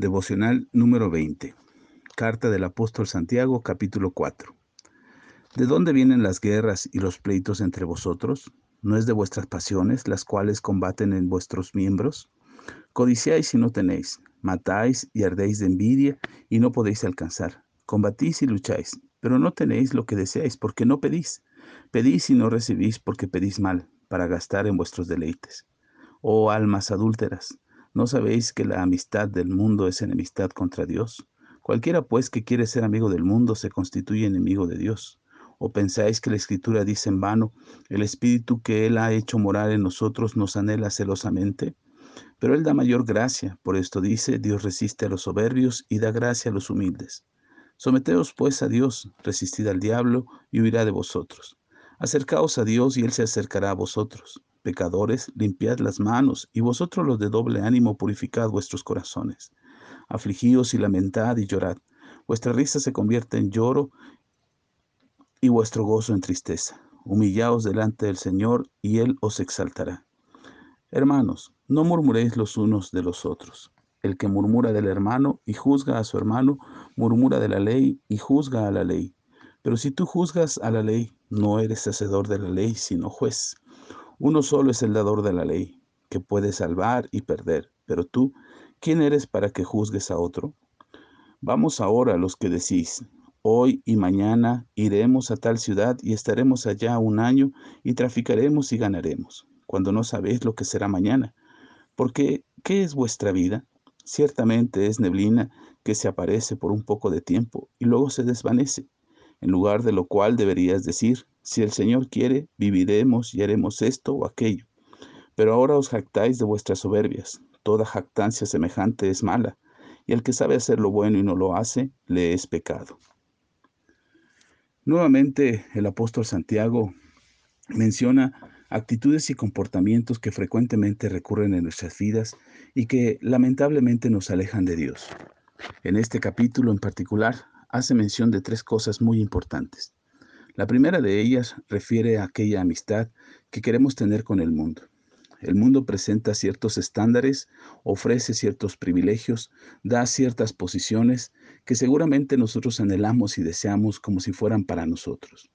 Devocional número 20. Carta del apóstol Santiago, capítulo 4. ¿De dónde vienen las guerras y los pleitos entre vosotros? ¿No es de vuestras pasiones las cuales combaten en vuestros miembros? Codiciáis y no tenéis, matáis y ardéis de envidia y no podéis alcanzar. Combatís y lucháis, pero no tenéis lo que deseáis porque no pedís. Pedís y no recibís porque pedís mal, para gastar en vuestros deleites. Oh almas adúlteras, ¿No sabéis que la amistad del mundo es enemistad contra Dios? Cualquiera pues que quiere ser amigo del mundo se constituye enemigo de Dios. ¿O pensáis que la Escritura dice en vano, el Espíritu que Él ha hecho morar en nosotros nos anhela celosamente? Pero Él da mayor gracia, por esto dice, Dios resiste a los soberbios y da gracia a los humildes. Someteos pues a Dios, resistid al diablo y huirá de vosotros. Acercaos a Dios y Él se acercará a vosotros. Pecadores, limpiad las manos, y vosotros los de doble ánimo purificad vuestros corazones. Afligíos y lamentad y llorad. Vuestra risa se convierte en lloro y vuestro gozo en tristeza. Humillaos delante del Señor, y Él os exaltará. Hermanos, no murmuréis los unos de los otros. El que murmura del hermano y juzga a su hermano, murmura de la ley y juzga a la ley. Pero si tú juzgas a la ley, no eres hacedor de la ley, sino juez. Uno solo es el dador de la ley, que puede salvar y perder. Pero tú, ¿quién eres para que juzgues a otro? Vamos ahora a los que decís, hoy y mañana iremos a tal ciudad y estaremos allá un año y traficaremos y ganaremos, cuando no sabéis lo que será mañana. Porque, ¿qué es vuestra vida? Ciertamente es neblina que se aparece por un poco de tiempo y luego se desvanece en lugar de lo cual deberías decir, si el Señor quiere, viviremos y haremos esto o aquello. Pero ahora os jactáis de vuestras soberbias. Toda jactancia semejante es mala, y el que sabe hacer lo bueno y no lo hace, le es pecado. Nuevamente el apóstol Santiago menciona actitudes y comportamientos que frecuentemente recurren en nuestras vidas y que lamentablemente nos alejan de Dios. En este capítulo en particular hace mención de tres cosas muy importantes. La primera de ellas refiere a aquella amistad que queremos tener con el mundo. El mundo presenta ciertos estándares, ofrece ciertos privilegios, da ciertas posiciones que seguramente nosotros anhelamos y deseamos como si fueran para nosotros.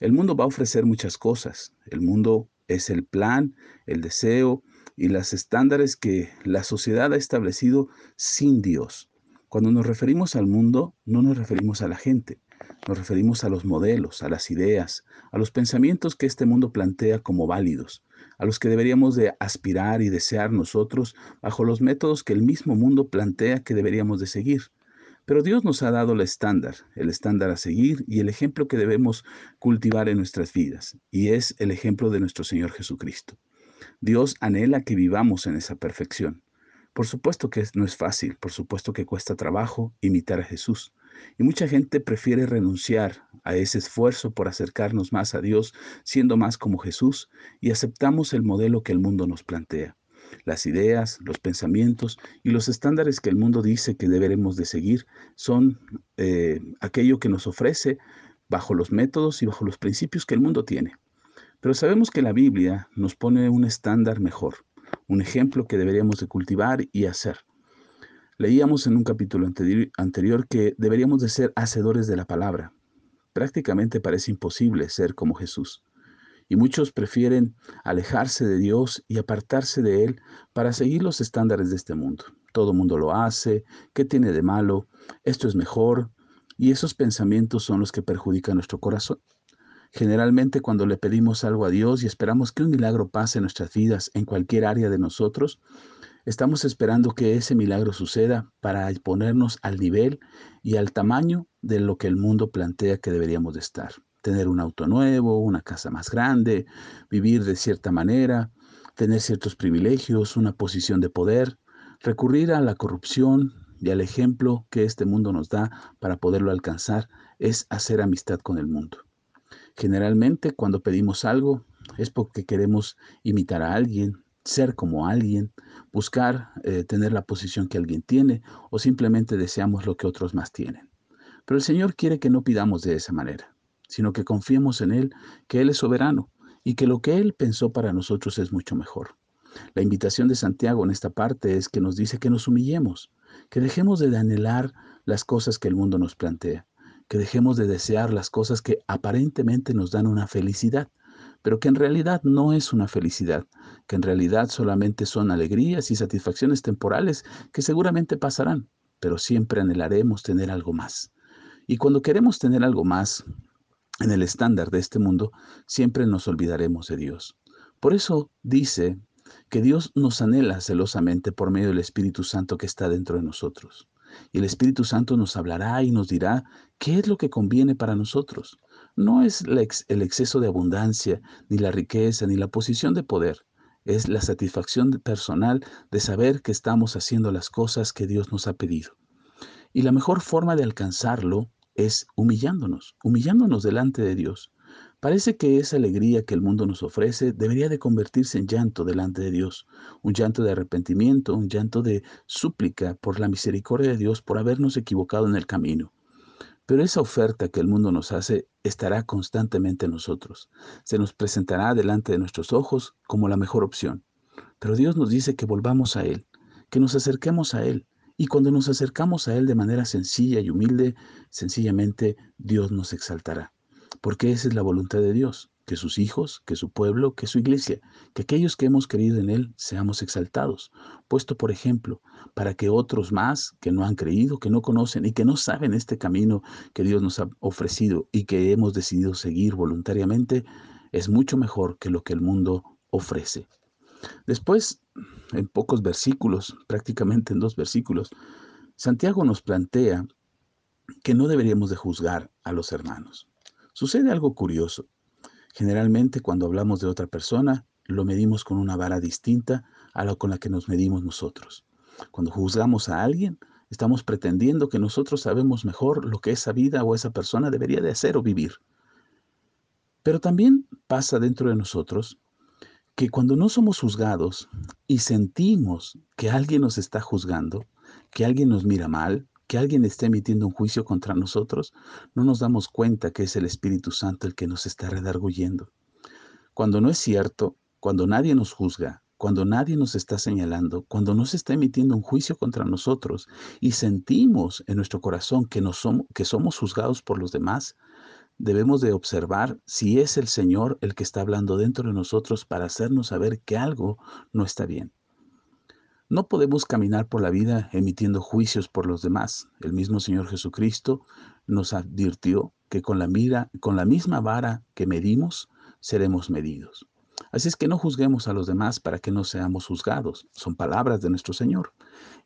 El mundo va a ofrecer muchas cosas. El mundo es el plan, el deseo y los estándares que la sociedad ha establecido sin Dios. Cuando nos referimos al mundo, no nos referimos a la gente, nos referimos a los modelos, a las ideas, a los pensamientos que este mundo plantea como válidos, a los que deberíamos de aspirar y desear nosotros bajo los métodos que el mismo mundo plantea que deberíamos de seguir. Pero Dios nos ha dado el estándar, el estándar a seguir y el ejemplo que debemos cultivar en nuestras vidas, y es el ejemplo de nuestro Señor Jesucristo. Dios anhela que vivamos en esa perfección. Por supuesto que no es fácil, por supuesto que cuesta trabajo imitar a Jesús. Y mucha gente prefiere renunciar a ese esfuerzo por acercarnos más a Dios, siendo más como Jesús, y aceptamos el modelo que el mundo nos plantea. Las ideas, los pensamientos y los estándares que el mundo dice que deberemos de seguir son eh, aquello que nos ofrece bajo los métodos y bajo los principios que el mundo tiene. Pero sabemos que la Biblia nos pone un estándar mejor un ejemplo que deberíamos de cultivar y hacer. Leíamos en un capítulo anterior que deberíamos de ser hacedores de la palabra. Prácticamente parece imposible ser como Jesús. Y muchos prefieren alejarse de Dios y apartarse de Él para seguir los estándares de este mundo. Todo mundo lo hace, ¿qué tiene de malo? Esto es mejor. Y esos pensamientos son los que perjudican nuestro corazón. Generalmente cuando le pedimos algo a Dios y esperamos que un milagro pase en nuestras vidas en cualquier área de nosotros, estamos esperando que ese milagro suceda para ponernos al nivel y al tamaño de lo que el mundo plantea que deberíamos de estar. Tener un auto nuevo, una casa más grande, vivir de cierta manera, tener ciertos privilegios, una posición de poder, recurrir a la corrupción y al ejemplo que este mundo nos da para poderlo alcanzar es hacer amistad con el mundo. Generalmente cuando pedimos algo es porque queremos imitar a alguien, ser como alguien, buscar eh, tener la posición que alguien tiene o simplemente deseamos lo que otros más tienen. Pero el Señor quiere que no pidamos de esa manera, sino que confiemos en Él, que Él es soberano y que lo que Él pensó para nosotros es mucho mejor. La invitación de Santiago en esta parte es que nos dice que nos humillemos, que dejemos de anhelar las cosas que el mundo nos plantea, que dejemos de desear las cosas que aparentemente nos dan una felicidad, pero que en realidad no es una felicidad, que en realidad solamente son alegrías y satisfacciones temporales que seguramente pasarán, pero siempre anhelaremos tener algo más. Y cuando queremos tener algo más en el estándar de este mundo, siempre nos olvidaremos de Dios. Por eso dice que Dios nos anhela celosamente por medio del Espíritu Santo que está dentro de nosotros. Y el Espíritu Santo nos hablará y nos dirá qué es lo que conviene para nosotros. No es el exceso de abundancia, ni la riqueza, ni la posición de poder. Es la satisfacción personal de saber que estamos haciendo las cosas que Dios nos ha pedido. Y la mejor forma de alcanzarlo es humillándonos, humillándonos delante de Dios. Parece que esa alegría que el mundo nos ofrece debería de convertirse en llanto delante de Dios, un llanto de arrepentimiento, un llanto de súplica por la misericordia de Dios por habernos equivocado en el camino. Pero esa oferta que el mundo nos hace estará constantemente en nosotros. Se nos presentará delante de nuestros ojos como la mejor opción. Pero Dios nos dice que volvamos a Él, que nos acerquemos a Él. Y cuando nos acercamos a Él de manera sencilla y humilde, sencillamente Dios nos exaltará porque esa es la voluntad de Dios, que sus hijos, que su pueblo, que su iglesia, que aquellos que hemos creído en Él seamos exaltados, puesto por ejemplo, para que otros más que no han creído, que no conocen y que no saben este camino que Dios nos ha ofrecido y que hemos decidido seguir voluntariamente, es mucho mejor que lo que el mundo ofrece. Después, en pocos versículos, prácticamente en dos versículos, Santiago nos plantea que no deberíamos de juzgar a los hermanos. Sucede algo curioso. Generalmente cuando hablamos de otra persona, lo medimos con una vara distinta a la con la que nos medimos nosotros. Cuando juzgamos a alguien, estamos pretendiendo que nosotros sabemos mejor lo que esa vida o esa persona debería de hacer o vivir. Pero también pasa dentro de nosotros que cuando no somos juzgados y sentimos que alguien nos está juzgando, que alguien nos mira mal, que alguien esté emitiendo un juicio contra nosotros, no nos damos cuenta que es el Espíritu Santo el que nos está redarguyendo. Cuando no es cierto, cuando nadie nos juzga, cuando nadie nos está señalando, cuando no se está emitiendo un juicio contra nosotros y sentimos en nuestro corazón que, somos, que somos juzgados por los demás, debemos de observar si es el Señor el que está hablando dentro de nosotros para hacernos saber que algo no está bien. No podemos caminar por la vida emitiendo juicios por los demás. El mismo Señor Jesucristo nos advirtió que con la mira, con la misma vara que medimos, seremos medidos. Así es que no juzguemos a los demás para que no seamos juzgados. Son palabras de nuestro Señor.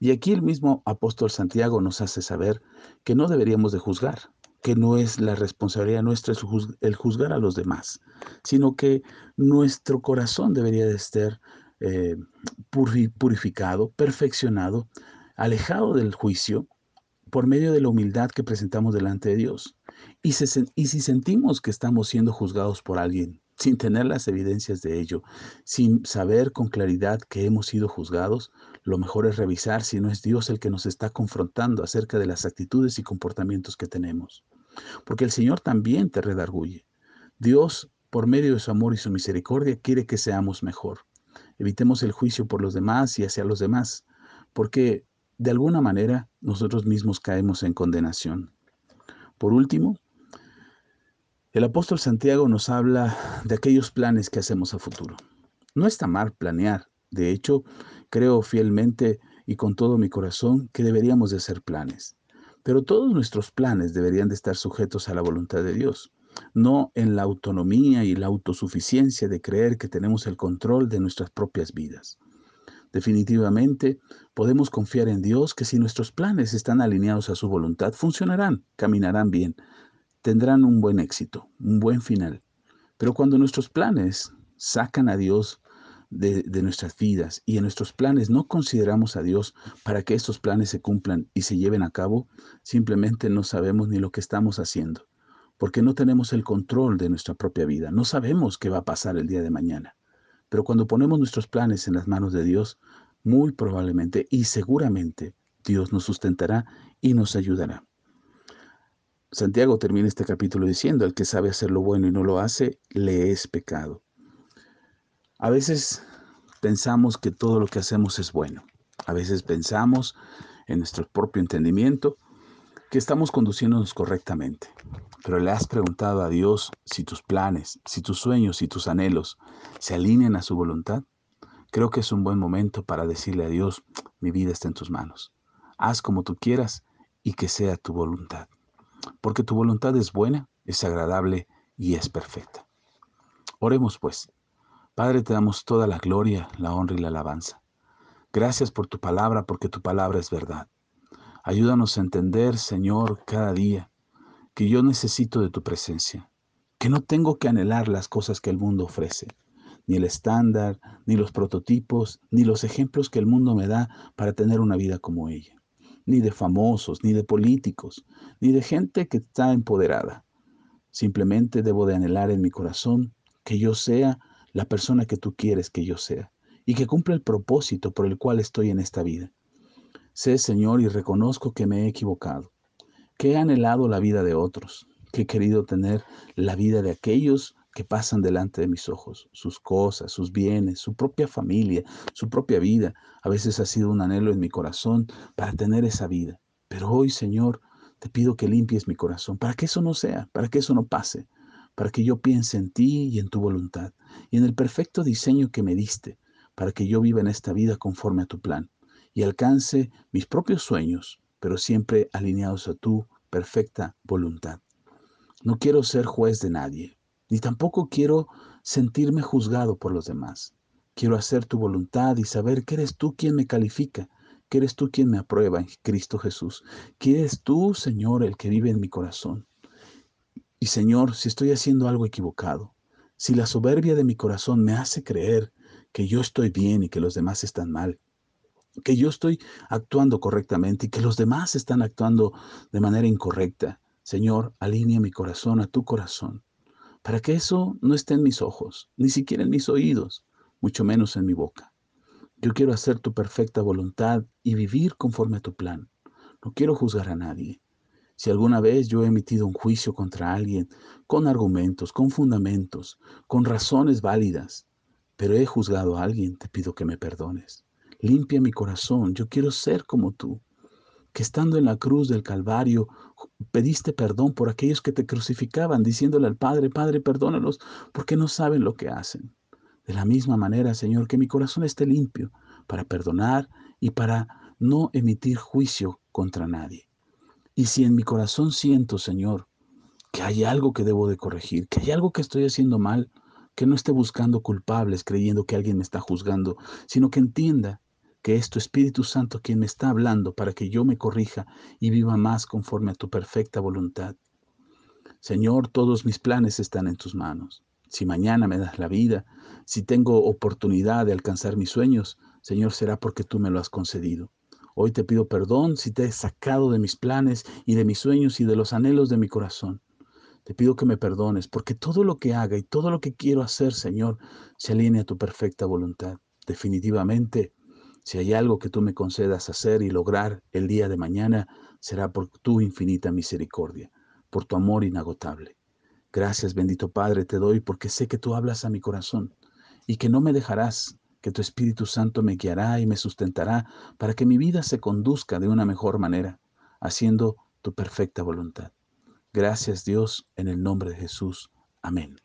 Y aquí el mismo apóstol Santiago nos hace saber que no deberíamos de juzgar, que no es la responsabilidad nuestra el juzgar a los demás, sino que nuestro corazón debería de estar eh, purificado, perfeccionado, alejado del juicio por medio de la humildad que presentamos delante de Dios. Y, y si sentimos que estamos siendo juzgados por alguien, sin tener las evidencias de ello, sin saber con claridad que hemos sido juzgados, lo mejor es revisar si no es Dios el que nos está confrontando acerca de las actitudes y comportamientos que tenemos. Porque el Señor también te redarguye. Dios, por medio de su amor y su misericordia, quiere que seamos mejor. Evitemos el juicio por los demás y hacia los demás, porque de alguna manera nosotros mismos caemos en condenación. Por último, el apóstol Santiago nos habla de aquellos planes que hacemos a futuro. No está mal planear. De hecho, creo fielmente y con todo mi corazón que deberíamos de hacer planes. Pero todos nuestros planes deberían de estar sujetos a la voluntad de Dios no en la autonomía y la autosuficiencia de creer que tenemos el control de nuestras propias vidas. Definitivamente podemos confiar en Dios que si nuestros planes están alineados a su voluntad, funcionarán, caminarán bien, tendrán un buen éxito, un buen final. Pero cuando nuestros planes sacan a Dios de, nuestras vidas y en nuestros planes no consideramos a Dios para que estos planes se cumplan y se lleven a cabo, simplemente no sabemos ni lo que estamos haciendo porque no tenemos el control de nuestra propia vida, no sabemos qué va a pasar el día de mañana. Pero cuando ponemos nuestros planes en las manos de Dios, muy probablemente y seguramente Dios nos sustentará y nos ayudará. Santiago termina este capítulo diciendo, el que sabe hacer lo bueno y no lo hace, le es pecado. A veces pensamos que todo lo que hacemos es bueno. A veces pensamos en nuestro propio entendimiento, que estamos conduciéndonos correctamente. Pero le has preguntado a Dios si tus planes, si tus sueños y tus anhelos se alinean a su voluntad. Creo que es un buen momento para decirle a Dios, mi vida está en tus manos. Haz como tú quieras y que sea tu voluntad. Porque tu voluntad es buena, es agradable y es perfecta. Oremos pues. Padre, te damos toda la gloria, la honra y la alabanza. Gracias por tu palabra, porque tu palabra es verdad. Ayúdanos a entender, Señor, cada día que yo necesito de tu presencia, que no tengo que anhelar las cosas que el mundo ofrece, ni el estándar, ni los prototipos, ni los ejemplos que el mundo me da para tener una vida como ella, ni de famosos, ni de políticos, ni de gente que está empoderada. Simplemente debo de anhelar en mi corazón que yo sea la persona que tú quieres que yo sea y que cumpla el propósito por el cual estoy en esta vida. Sé, Señor, y reconozco que me he equivocado, que he anhelado la vida de otros, que he querido tener la vida de aquellos que pasan delante de mis ojos, sus cosas, sus bienes, su propia familia, su propia vida. A veces ha sido un anhelo en mi corazón para tener esa vida. Pero hoy, Señor, te pido que limpies mi corazón, para que eso no sea, para que eso no pase, para que yo piense en ti y en tu voluntad, y en el perfecto diseño que me diste, para que yo viva en esta vida conforme a tu plan, y alcance mis propios sueños, pero siempre alineados a tu perfecta voluntad. No quiero ser juez de nadie, ni tampoco quiero sentirme juzgado por los demás. Quiero hacer tu voluntad y saber que eres tú quien me califica, que eres tú quien me aprueba en Cristo Jesús, que eres tú, Señor, el que vive en mi corazón. Y Señor, si estoy haciendo algo equivocado, si la soberbia de mi corazón me hace creer que yo estoy bien y que los demás están mal, que yo estoy actuando correctamente y que los demás están actuando de manera incorrecta, Señor, alinea mi corazón a tu corazón, para que eso no esté en mis ojos, ni siquiera en mis oídos, mucho menos en mi boca. Yo quiero hacer tu perfecta voluntad y vivir conforme a tu plan. No quiero juzgar a nadie. Si alguna vez yo he emitido un juicio contra alguien con argumentos, con fundamentos, con razones válidas, pero he juzgado a alguien, te pido que me perdones. Limpia mi corazón, yo quiero ser como tú, que estando en la cruz del Calvario pediste perdón por aquellos que te crucificaban, diciéndole al Padre, Padre, perdónalos, porque no saben lo que hacen. De la misma manera, Señor, que mi corazón esté limpio para perdonar y para no emitir juicio contra nadie. Y si en mi corazón siento, Señor, que hay algo que debo de corregir, que hay algo que estoy haciendo mal, que no esté buscando culpables creyendo que alguien me está juzgando, sino que entienda que es tu Espíritu Santo quien me está hablando para que yo me corrija y viva más conforme a tu perfecta voluntad. Señor, todos mis planes están en tus manos. Si mañana me das la vida, si tengo oportunidad de alcanzar mis sueños, Señor, será porque tú me lo has concedido. Hoy te pido perdón si te he sacado de mis planes y de mis sueños y de los anhelos de mi corazón. Te pido que me perdones porque todo lo que haga y todo lo que quiero hacer, Señor, se alinea a tu perfecta voluntad. Definitivamente, si hay algo que tú me concedas hacer y lograr el día de mañana, será por tu infinita misericordia, por tu amor inagotable. Gracias, bendito Padre, te doy porque sé que tú hablas a mi corazón y que no me dejarás que tu Espíritu Santo me guiará y me sustentará para que mi vida se conduzca de una mejor manera, haciendo tu perfecta voluntad. Gracias Dios, en el nombre de Jesús. Amén.